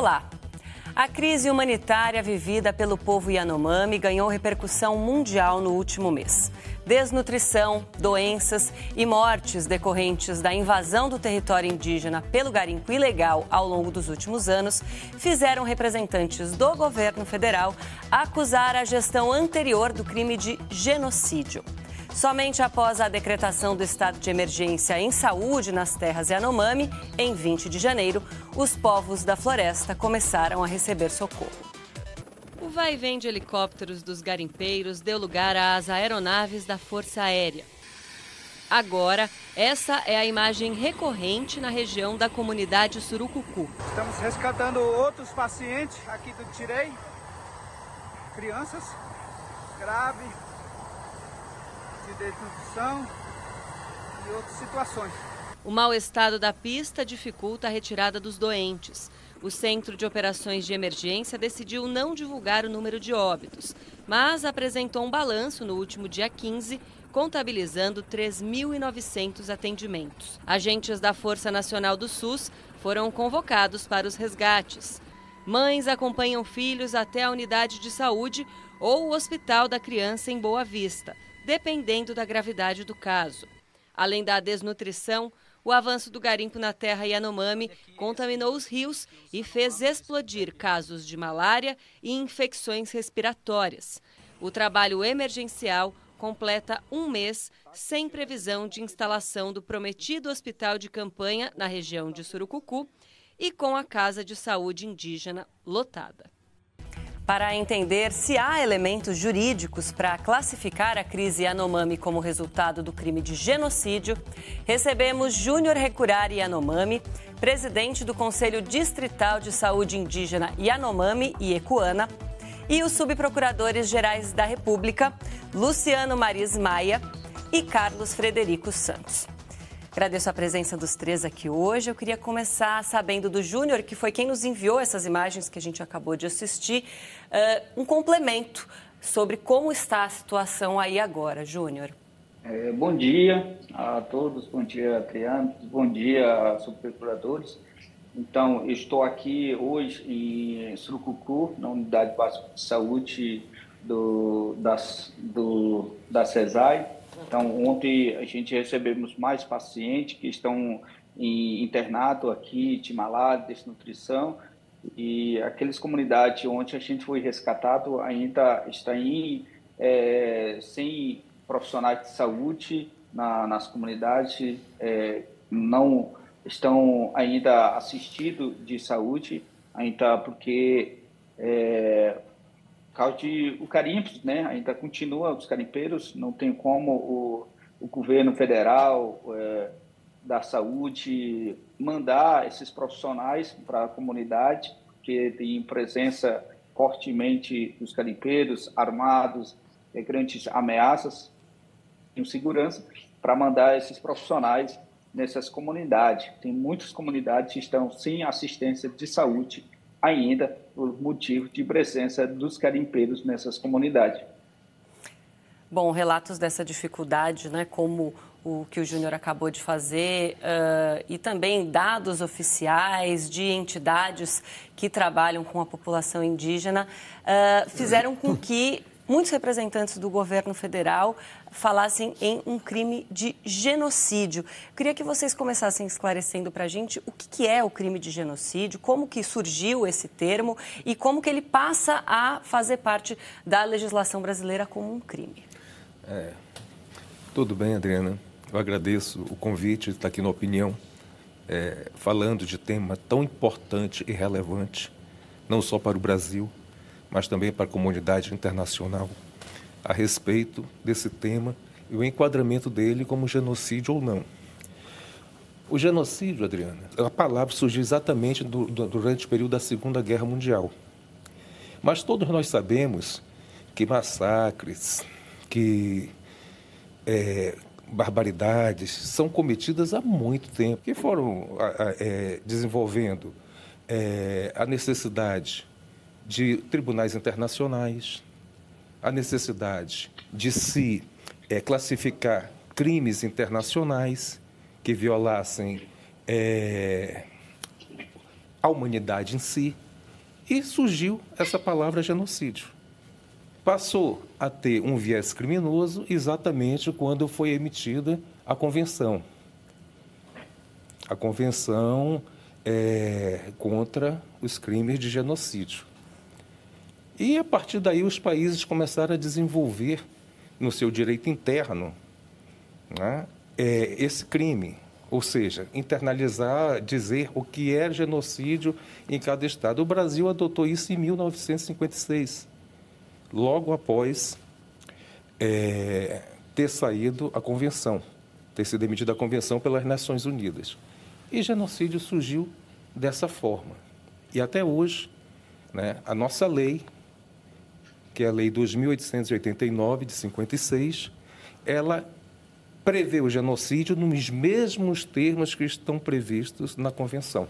Olá! A crise humanitária vivida pelo povo Yanomami ganhou repercussão mundial no último mês. Desnutrição, doenças e mortes decorrentes da invasão do território indígena pelo garimpo ilegal ao longo dos últimos anos fizeram representantes do governo federal acusar a gestão anterior do crime de genocídio. Somente após a decretação do estado de emergência em saúde nas terras Yanomami, em 20 de janeiro, os povos da floresta começaram a receber socorro. O vai e vem de helicópteros dos garimpeiros deu lugar às aeronaves da Força Aérea. Agora, essa é a imagem recorrente na região da comunidade Surucucu. Estamos resgatando outros pacientes aqui do Tirei, crianças graves, de desnutrição e outras situações. O mau estado da pista dificulta a retirada dos doentes. O Centro de Operações de Emergência decidiu não divulgar o número de óbitos, mas apresentou um balanço no último dia 15, contabilizando 3.900 atendimentos. Agentes da Força Nacional do SUS foram convocados para os resgates. Mães acompanham filhos até a unidade de saúde ou o Hospital da Criança em Boa Vista dependendo da gravidade do caso. Além da desnutrição, o avanço do garimpo na terra Yanomami contaminou os rios e fez explodir casos de malária e infecções respiratórias. O trabalho emergencial completa um mês sem previsão de instalação do prometido hospital de campanha na região de Surucucu e com a Casa de Saúde Indígena lotada. Para entender se há elementos jurídicos para classificar a crise Yanomami como resultado do crime de genocídio, recebemos Júnior Recurari Yanomami, presidente do Conselho Distrital de Saúde Indígena Yanomami e Ecuana, e os subprocuradores gerais da República, Luciano Maris Maia e Carlos Frederico Santos. Agradeço a presença dos três aqui hoje. Eu queria começar sabendo do Júnior, que foi quem nos enviou essas imagens que a gente acabou de assistir, uh, um complemento sobre como está a situação aí agora. Júnior. É, bom dia a todos, bom dia, Triano, bom dia, subprocuradores. Então, estou aqui hoje em Surucucu, na Unidade Básica de Saúde do, das, do, da CESAI, então, ontem a gente recebemos mais pacientes que estão em internato aqui, Timalá, desnutrição, e aquelas comunidades onde a gente foi rescatado ainda está em, é, sem profissionais de saúde na, nas comunidades, é, não estão ainda assistidos de saúde, ainda porque é, causa de o carimpo, né? Ainda continua os carimpeiros, não tem como o, o governo federal é, da saúde mandar esses profissionais para a comunidade que tem presença fortemente dos carimpeiros armados, é, grandes ameaças em segurança para mandar esses profissionais nessas comunidades. Tem muitas comunidades que estão sem assistência de saúde ainda por motivo de presença dos carimpeiros nessas comunidades. Bom, relatos dessa dificuldade, né, como o que o Júnior acabou de fazer, uh, e também dados oficiais de entidades que trabalham com a população indígena, uh, fizeram com que muitos representantes do governo federal falassem em um crime de genocídio. Queria que vocês começassem esclarecendo para a gente o que, que, é o crime de genocídio, como que surgiu esse termo e como que ele passa a fazer parte da legislação brasileira como um crime. É, tudo bem, Adriana. Eu agradeço o convite de estar aqui na Opinião, é, falando de tema tão importante e relevante, não só para o Brasil, mas também para a comunidade internacional, a respeito desse tema e o enquadramento dele como genocídio ou não. O genocídio, Adriana, a palavra surgiu exatamente do, do, durante o período da Segunda Guerra Mundial. Mas todos nós sabemos que massacres, que é, barbaridades são cometidas há muito tempo, que foram é, desenvolvendo é, a necessidade de tribunais internacionais, a necessidade de se é, classificar crimes internacionais que violassem é, a humanidade em si, E surgiu essa palavra genocídio. Passou a ter um viés criminoso exatamente quando foi emitida a convenção. A convenção é, contra os crimes de genocídio. E a partir daí os países começaram a desenvolver no seu direito interno né, é, esse crime, ou seja, internalizar, dizer o que é genocídio em cada estado. O Brasil adotou isso em 1956, logo após é, ter saído a convenção, ter sido emitida a convenção pelas Nações Unidas. E genocídio surgiu dessa forma. E até hoje, né, a nossa lei, que é a Lei 2.889 de 56, ela prevê o genocídio nos mesmos termos que estão previstos na Convenção.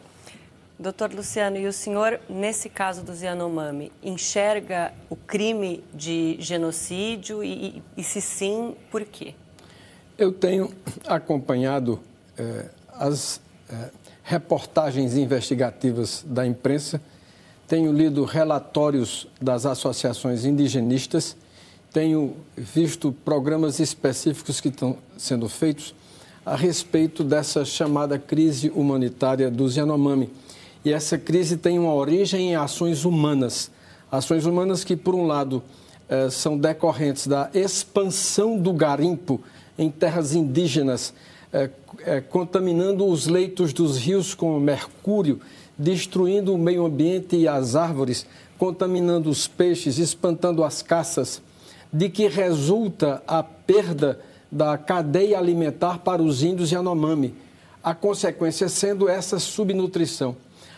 Doutor Luciano, e o senhor, nesse caso do Yanomami, enxerga o crime de genocídio e, e, se sim, por quê? Eu tenho acompanhado eh, as eh, reportagens investigativas da imprensa, tenho lido relatórios das associações indigenistas tenho visto programas específicos que estão sendo feitos a respeito dessa chamada crise humanitária dos Yanomami. E essa crise tem uma origem em ações humanas. Ações humanas que, por um lado, eh, são decorrentes da expansão do garimpo em terras indígenas, eh, eh, contaminando os leitos dos rios com mercúrio, destruindo o meio ambiente e as árvores, contaminando os peixes, espantando as caças de que resulta a perda da cadeia alimentar para os índios Yanomami, a consequência sendo essa subnutrição.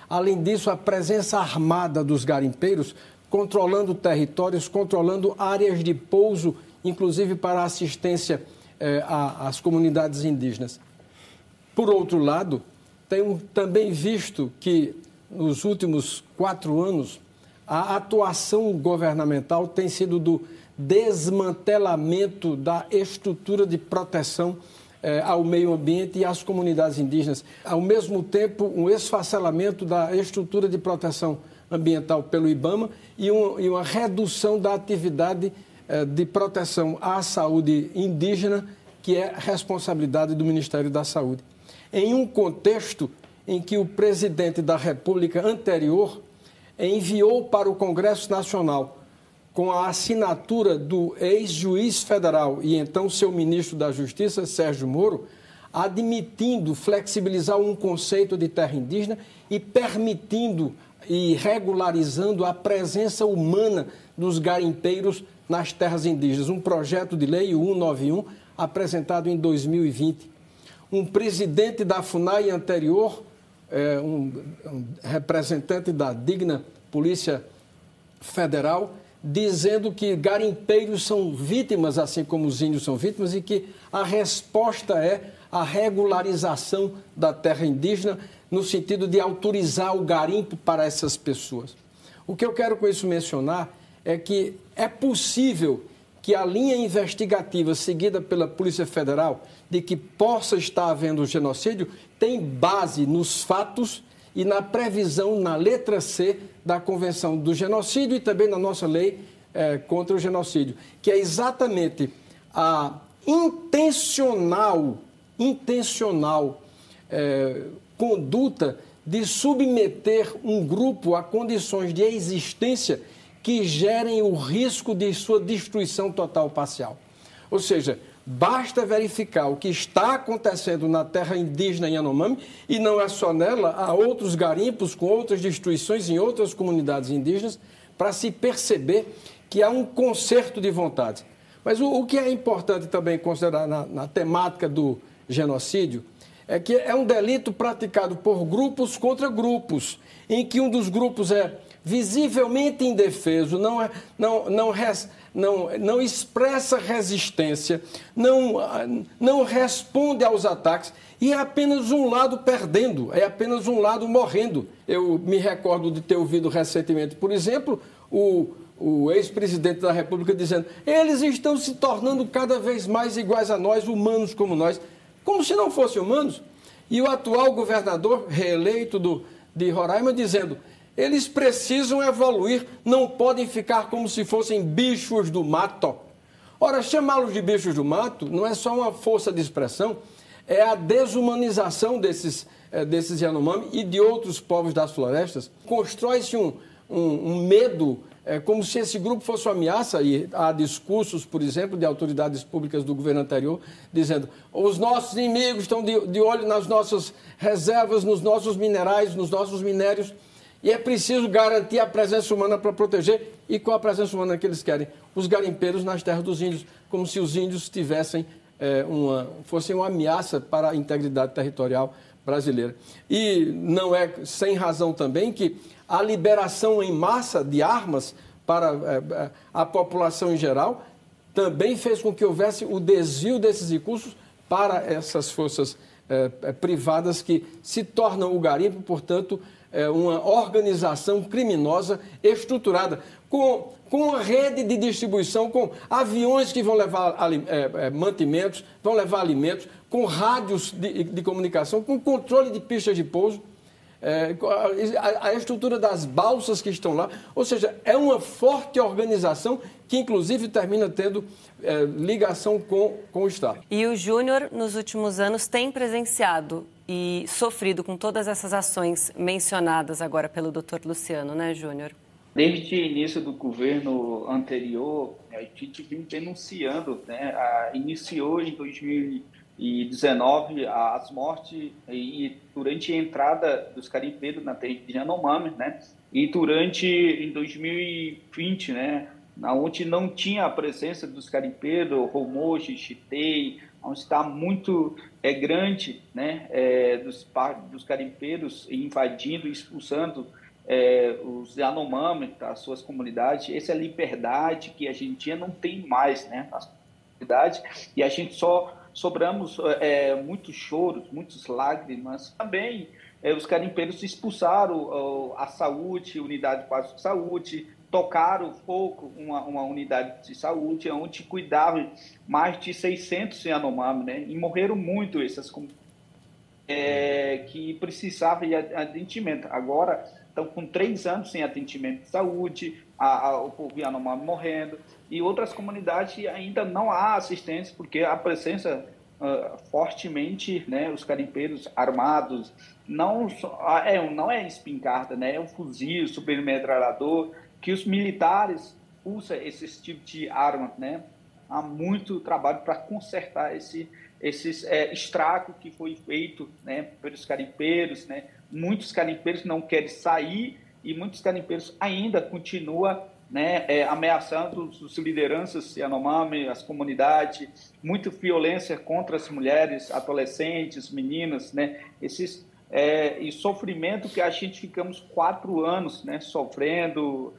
Além disso, a presença armada dos garimpeiros controlando territórios, controlando áreas de pouso, inclusive para assistência eh, às comunidades indígenas. Por outro lado, tenho também visto que nos últimos quatro anos a atuação governamental tem sido do desmantelamento da estrutura de proteção eh, ao meio ambiente e às comunidades indígenas. Ao mesmo tempo, um esfacelamento da estrutura de proteção ambiental pelo IBAMA e, um, e uma redução da atividade eh, de proteção à saúde indígena, que é responsabilidade do Ministério da Saúde. Em um contexto em que o presidente da República anterior enviou para o Congresso Nacional com a assinatura do ex-juiz federal e então seu ministro da Justiça, Sérgio Moro, admitindo flexibilizar um conceito de terra indígena e permitindo e regularizando a presença humana dos garimpeiros nas terras indígenas. Um projeto de lei, o 191, apresentado em 2020. Um presidente da FUNAI anterior, é, um, um representante da digna Polícia Federal, dizendo que garimpeiros são vítimas, assim como os índios são vítimas, e que a resposta é a regularização da terra indígena, no sentido de autorizar o garimpo para essas pessoas. O que eu quero com isso mencionar é que é possível que a linha investigativa seguida pela Polícia Federal de que possa estar havendo genocídio tem base nos fatos e na previsão, na letra C da Convenção do Genocídio e também na nossa lei é, contra o genocídio, que é exatamente a intencional, intencional é, conduta de submeter um grupo a condições de existência que gerem o risco de sua destruição total parcial. Ou seja, Basta verificar o que está acontecendo na terra indígena Yanomami, e não é só nela, há outros garimpos com outras destruições em outras comunidades indígenas, para se perceber que há um conserto de vontades. Mas o, o que é importante também considerar na, na temática do genocídio é que é um delito praticado por grupos contra grupos, em que um dos grupos é visivelmente indefeso, não, é, não, não, res, não, não expressa resistência, não, não responde aos ataques e é apenas um lado perdendo, é apenas um lado morrendo. Eu me recordo de ter ouvido recentemente, por exemplo, o, o ex-presidente da República dizendo: eles estão se tornando cada vez mais iguais a nós, humanos como nós, como se não fossem humanos. E o atual governador reeleito do, de Roraima dizendo: Eles precisam evoluir, não podem ficar como se fossem bichos do mato. Ora, chamá-los de bichos do mato não é só uma força de expressão, é a desumanização desses, é, desses Yanomami e de outros povos das florestas. Constrói-se um, um, um medo é como se esse grupo fosse uma ameaça, e há discursos, por exemplo, de autoridades públicas do governo anterior, dizendo os nossos inimigos estão de, de olho nas nossas reservas, nos nossos minerais, nos nossos minérios, e é preciso garantir a presença humana para proteger. E qual a presença humana que eles querem? Os garimpeiros nas terras dos índios, como se os índios tivessem é, uma, fossem uma ameaça para a integridade territorial brasileira. E não é sem razão também que a liberação em massa de armas para é, a população em geral também fez com que houvesse o desvio desses recursos para essas forças é, privadas que se tornam o garimpo, portanto, uma organização criminosa estruturada, com, com uma rede de distribuição, com aviões que vão levar mantimentos, vão levar alimentos, com rádios de, de comunicação, com controle de pistas de pouso é, a, a, estrutura das balsas que estão lá. Ou seja, é uma forte organização que, inclusive, termina tendo é, ligação com, com o Estado. E o Júnior, nos últimos anos, tem presenciado e sofrido com todas essas ações mencionadas agora pelo doutor Luciano, né, Júnior? Desde o início do governo anterior, a gente vem denunciando, né, a, iniciou em 2000 e 19 as mortes e durante a entrada dos carimbeiros na terra de Yanomami, né? E durante em 2020, né, onde não tinha a presença dos carimbeiros, Romoji, Chitei, onde está muito é grande, né, é, dos dos carimbeiros invadindo, expulsando é, os Yanomami das suas comunidades. Essa é a liberdade que a gente não tem mais, né, comunidades, e a gente só sobramos é, muitos choros, muitas lágrimas. Também é, os carimpeiros expulsaram a saúde, unidade de saúde, tocaram pouco uma, uma unidade de saúde, onde cuidavam mais de 600 Yanomami, né? E morreram muito essas é, que precisavam de atendimento. Agora estão com três anos sem atendimento de saúde, a, a, o povo Yanomami morrendo, e outras comunidades ainda não há assistência, porque a presença uh, fortemente, né, os carimpeiros armados, não, é, não é espingarda, né, é um fuzil, supermetralhador, que os militares usam esse tipo de arma, né, há muito trabalho para consertar esse esse é, estrago que foi feito né, pelos carimpeiros, né? Muitos carimpeiros não querem sair e muitos carimpeiros ainda continuam né, é, ameaçando as lideranças Yanomami, as comunidades, muita violência contra as mulheres, adolescentes, meninas, né, esses, é, e sofrimento que a gente ficamos quatro anos né, sofrendo,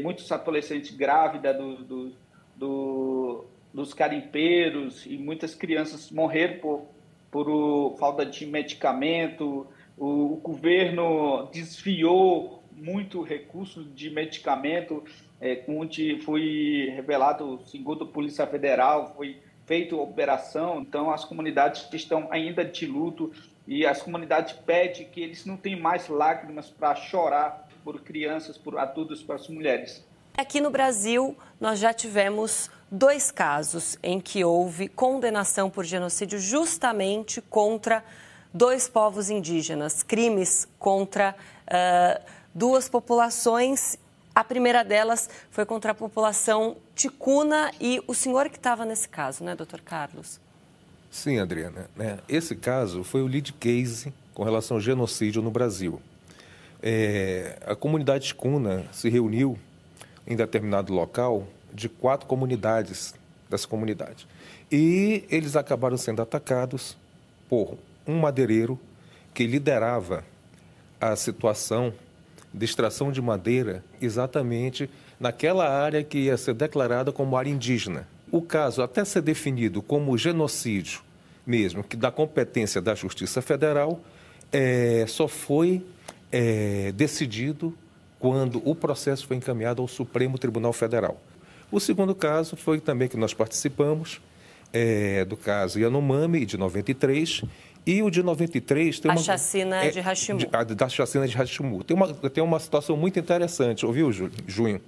muitos adolescentes grávidas do, do, do, dos carimpeiros e muitas crianças morreram por, por falta de medicamento, o, o governo desviou muito recurso de medicamento é, onde foi revelado, segundo a Polícia Federal, foi feita operação, então as comunidades estão ainda de luto e as comunidades pedem que eles não tenham mais lágrimas para chorar por crianças, por adultos, para as mulheres. Aqui no Brasil, nós já tivemos dois casos em que houve condenação por genocídio justamente contra dois povos indígenas, crimes contra uh, duas populações a primeira delas foi contra a população ticuna e o senhor que estava nesse caso, né, doutor Carlos? Sim, Adriana. Né? Esse caso foi o lead case com relação ao genocídio no Brasil. É, a comunidade ticuna se reuniu em determinado local de quatro comunidades dessa comunidade. E eles acabaram sendo atacados por um madeireiro que liderava a situação de extração de madeira exatamente naquela área que ia ser declarada como área indígena. O caso, até ser definido como genocídio mesmo, que da competência da Justiça Federal, é, só foi é, decidido quando o processo foi encaminhado ao Supremo Tribunal Federal. O segundo caso foi também que nós participamos, é, do caso Yanomami, de 93, E o de 93 tem a uma. chacina é, de Hashimu. De, a, da chacina de Hashimu. Tem uma, tem uma situação muito interessante, ouviu, Junho?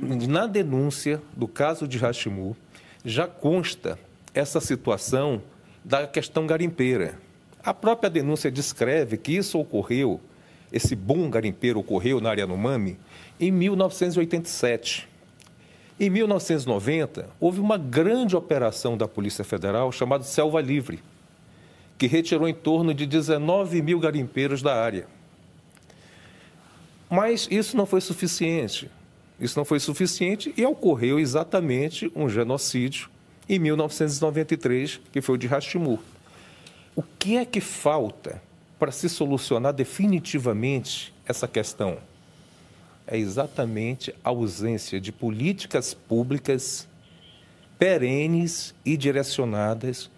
Na denúncia do caso de Hashimu, já consta essa situação da questão garimpeira. A própria denúncia descreve que isso ocorreu, esse boom garimpeiro ocorreu na área Yanomami em 1987. Em 1990, houve uma grande operação da Polícia Federal chamada Selva Livre, que retirou em torno de 19 mil garimpeiros da área. Mas isso não foi suficiente. Isso não foi suficiente e ocorreu exatamente um genocídio em 1993, que foi o de Rastimur. O que é que falta para se solucionar definitivamente essa questão? É exatamente a ausência de políticas públicas perenes e direcionadas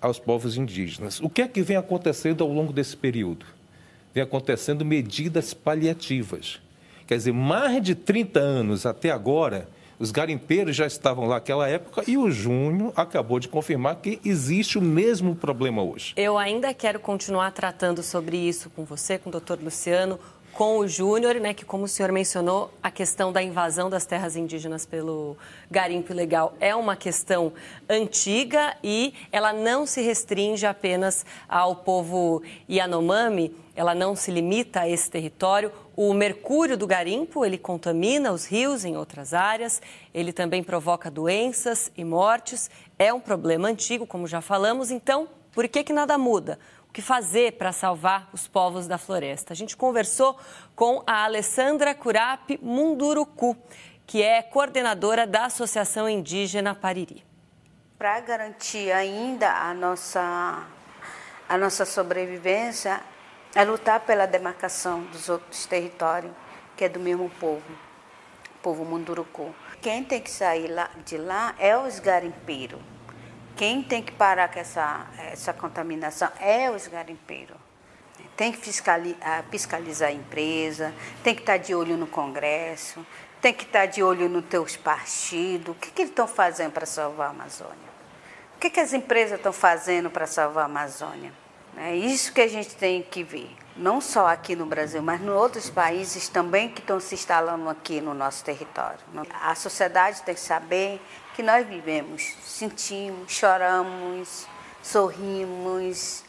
aos povos indígenas. O que é que vem acontecendo ao longo desse período? Vem acontecendo medidas paliativas. Quer dizer, mais de 30 anos até agora, os garimpeiros já estavam lá naquela época e o Júnior acabou de confirmar que existe o mesmo problema hoje. Eu ainda quero continuar tratando sobre isso com você, com o doutor Luciano, com o Júnior, né, que como o senhor mencionou, a questão da invasão das terras indígenas pelo garimpo ilegal é uma questão antiga e ela não se restringe apenas ao povo Yanomami, ela não se limita a esse território. O mercúrio do garimpo, ele contamina os rios em outras áreas, ele também provoca doenças e mortes, é um problema antigo, como já falamos, então, por que que nada muda? O que fazer para salvar os povos da floresta. A gente conversou com a Alessandra Curapi Munduruku, que é coordenadora da Associação Indígena Pariri. Para garantir ainda a nossa, a nossa sobrevivência, é lutar pela demarcação dos outros territórios, que é do mesmo povo, povo Munduruku. Quem tem que sair lá, de lá é os garimpeiros quem tem que parar com essa, essa contaminação é os garimpeiros. Tem que fiscalizar, fiscalizar a empresa, tem que estar de olho no Congresso, tem que estar de olho nos teus partidos. O que, que eles estão fazendo para salvar a Amazônia? O que, que as empresas estão fazendo para salvar a Amazônia? É isso que a gente tem que ver, não só aqui no Brasil, mas em outros países também que estão se instalando aqui no nosso território. A sociedade tem que saber que nós vivemos, sentimos, choramos, sorrimos,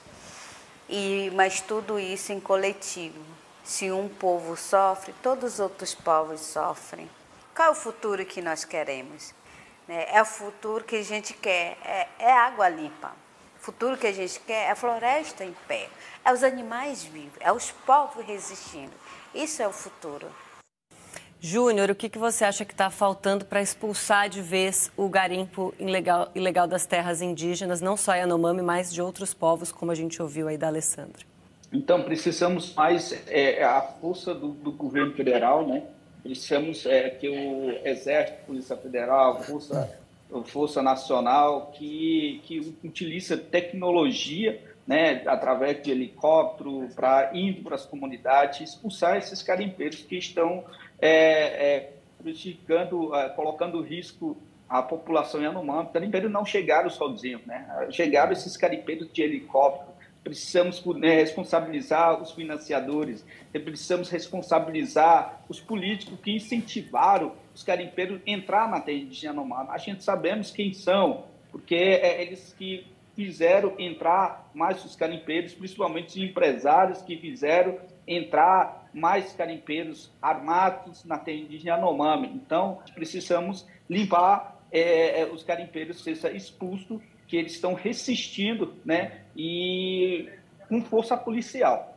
e mas tudo isso em coletivo. Se um povo sofre, todos os outros povos sofrem. Qual é o futuro que nós queremos? Né, é o futuro que a gente quer, é, é água limpa. O futuro que a gente quer é a floresta em pé, é os animais vivos, é os povos resistindo. Isso é o futuro. Júnior, o que, que você acha que está faltando para expulsar de vez o garimpo ilegal, ilegal das terras indígenas, não só Yanomami, mas de outros povos, como a gente ouviu aí da Alessandra? Então, precisamos mais é, a força do, do, governo federal, né? Precisamos é, que o Exército, Polícia Federal, Força, Força Nacional, que, que utiliza tecnologia, né, através de helicóptero, para indo para as comunidades, expulsar esses carimpeiros que estão é, é, prejudicando, é, colocando risco à população Yanomami. Carimpeiros não chegaram sozinhos, né? chegaram esses carimpeiros de helicóptero. Precisamos né, responsabilizar os financiadores, precisamos responsabilizar os políticos que incentivaram os carimpeiros a entrar na terra de Yanomami. A gente sabemos quem são, porque é eles que fizeram entrar mais os carimpeiros, principalmente os empresários que fizeram entrar mais carimpeiros armados na terra indígena Yanomami. Então, precisamos limpar é, é os carimpeiros, seja expulso, que eles estão resistindo, né, e com força policial.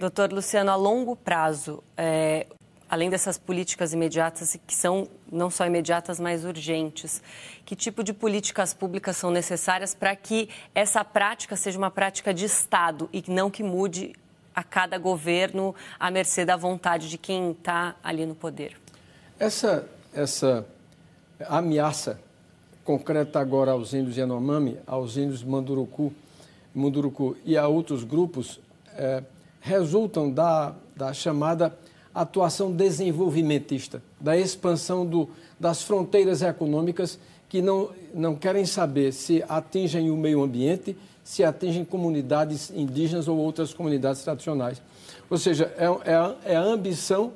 Doutor Luciano, a longo prazo, é, além dessas políticas imediatas, que são não só imediatas, mas urgentes, que tipo de políticas públicas são necessárias para que essa prática seja uma prática de Estado e não que mude a cada governo à mercê da vontade de quem está ali no poder. Essa, essa ameaça concreta agora aos índios Yanomami, aos índios Manduruku, Munduruku e a outros grupos é, resultam da, da chamada atuação desenvolvimentista, da expansão do, das fronteiras econômicas que não, não querem saber se atingem o meio ambiente, se atingem comunidades indígenas ou outras comunidades tradicionais. Ou seja, é, é, é a ambição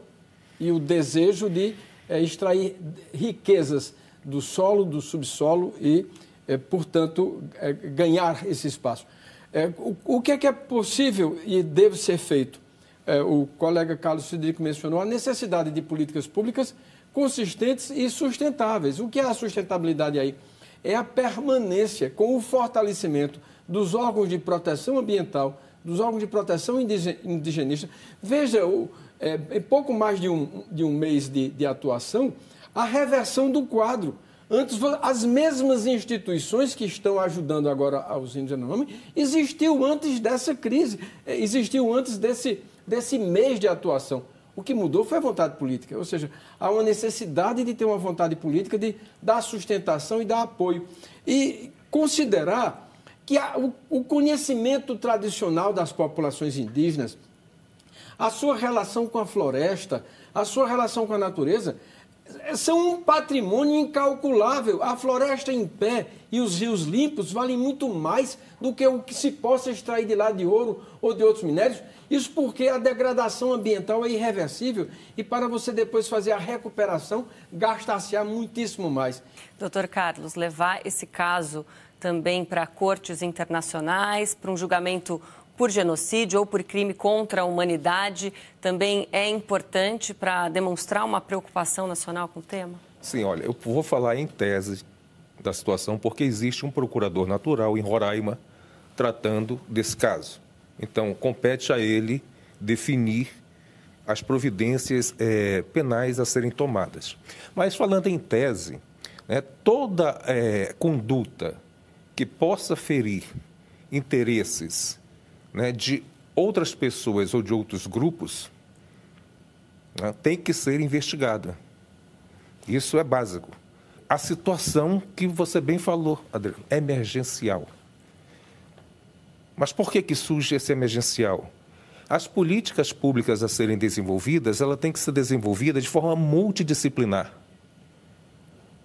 e o desejo de é, extrair riquezas do solo, do subsolo e, é, portanto, é, ganhar esse espaço. É, o, o, que é que é possível e deve ser feito? O colega Carlos Federico mencionou a necessidade de políticas públicas consistentes e sustentáveis. O que é a sustentabilidade aí? É a permanência com o fortalecimento dos órgãos de proteção ambiental, dos órgãos de proteção indigenista. Veja, o, é, em pouco mais de um, de um mês de, de atuação, a reversão do quadro. Antes, as mesmas instituições que estão ajudando agora aos índios Yanomami existiu antes dessa crise, é, existiu antes desse, desse mês de atuação. O que mudou foi a vontade política, ou seja, há uma necessidade de ter uma vontade política de dar sustentação e dar apoio. E considerar que o conhecimento tradicional das populações indígenas, a sua relação com a floresta, a sua relação com a natureza, são um patrimônio incalculável. A floresta em pé e os rios limpos valem muito mais do que o que se possa extrair de lá de ouro ou de outros minérios. Isso porque a degradação ambiental é irreversível e para você depois fazer a recuperação, gasta-se muitíssimo mais. Doutor Carlos, levar esse caso também para cortes internacionais, para um julgamento por genocídio ou por crime contra a humanidade também é importante para demonstrar uma preocupação nacional com o tema? Sim, olha, eu vou falar em tese da situação porque existe um procurador natural em Roraima tratando desse caso. Então, compete a ele definir as providências é, penais a serem tomadas. Mas, falando em tese, né, toda é, conduta que possa ferir interesses né, de outras pessoas ou de outros grupos né, tem que ser investigada. Isso é básico. A situação que você bem falou, Adriano, é emergencial. Mas por que, que surge esse emergencial? As políticas públicas a serem desenvolvidas, ela tem que ser desenvolvida de forma multidisciplinar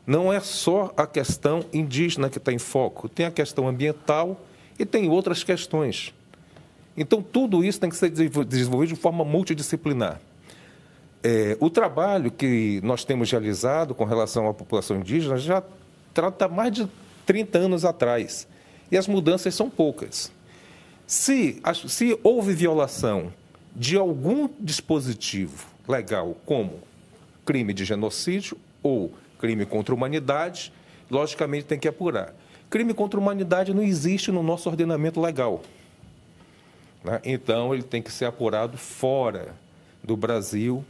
não é só a questão indígena que está em foco, tem a questão ambiental e tem outras questões. Então, tudo isso tem que ser desenvolvido de forma multidisciplinar. É, o trabalho que nós temos realizado com relação à população indígena já trata mais de 30 anos atrás e as mudanças são poucas. Se, se houve violação de algum dispositivo legal, como crime de genocídio ou crime contra a humanidade, logicamente tem que apurar. Crime contra a humanidade não existe no nosso ordenamento legal. Né? Então, ele tem que ser apurado fora do Brasil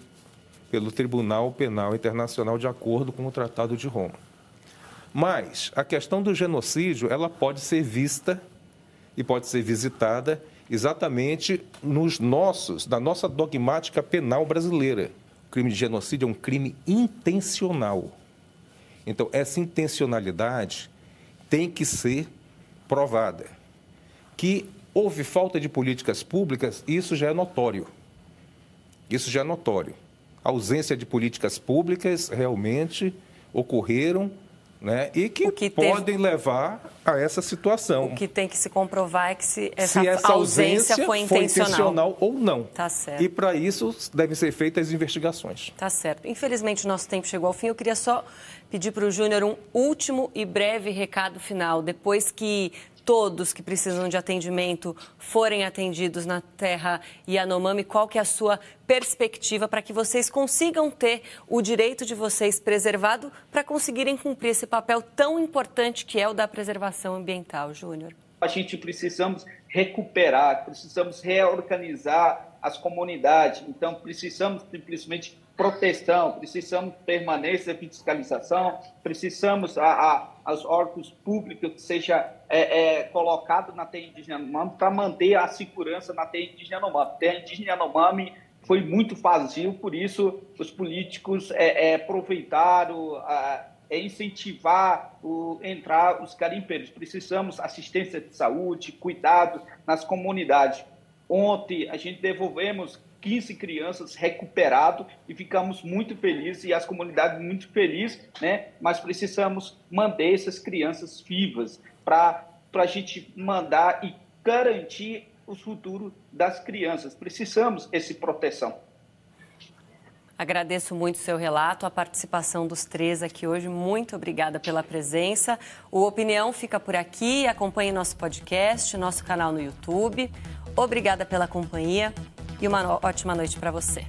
pelo Tribunal Penal Internacional de acordo com o Tratado de Roma. Mas a questão do genocídio, ela pode ser vista e pode ser visitada exatamente nos nossos, da nossa dogmática penal brasileira. O crime de genocídio é um crime intencional. Então, essa intencionalidade tem que ser provada. Que houve falta de políticas públicas, isso já é notório. Isso já é notório. A ausência de políticas públicas realmente ocorreram né, e que, que podem teve... levar a essa situação. O que tem que se comprovar é que se essa, se essa ausência, ausência foi, intencional. foi intencional ou não. Tá certo. E para isso devem ser feitas investigações. Tá certo. Infelizmente o nosso tempo chegou ao fim. Eu queria só pedir para o Júnior um último e breve recado final, depois que todos que precisam de atendimento forem atendidos na terra Yanomami, qual que é a sua perspectiva para que vocês consigam ter o direito de vocês preservado para conseguirem cumprir esse papel tão importante que é o da preservação ambiental, Júnior? A gente precisamos recuperar, precisamos reorganizar as comunidades, então precisamos simplesmente proteção, precisamos permanência fiscalização, precisamos a, a, os órgãos públicos que seja é, é, colocado na terra indígena Yanomami para manter a segurança na terra indígena Yanomami. A terra indígena Yanomami foi muito vazio, por isso os políticos é, é aproveitaram a, é incentivar o, entrar os garimpeiros. Precisamos assistência de saúde, cuidado nas comunidades. Ontem a gente devolvemos 15 crianças recuperadas e ficamos muito felizes e as comunidades muito felizes, né? Mas precisamos manter essas crianças vivas para a gente mandar e garantir o futuro das crianças. Precisamos essa proteção. Agradeço muito seu relato, a participação dos três aqui hoje. Muito obrigada pela presença. O Opinião fica por aqui. Acompanhe nosso podcast, nosso canal no YouTube. Obrigada pela companhia e uma ótima noite para você.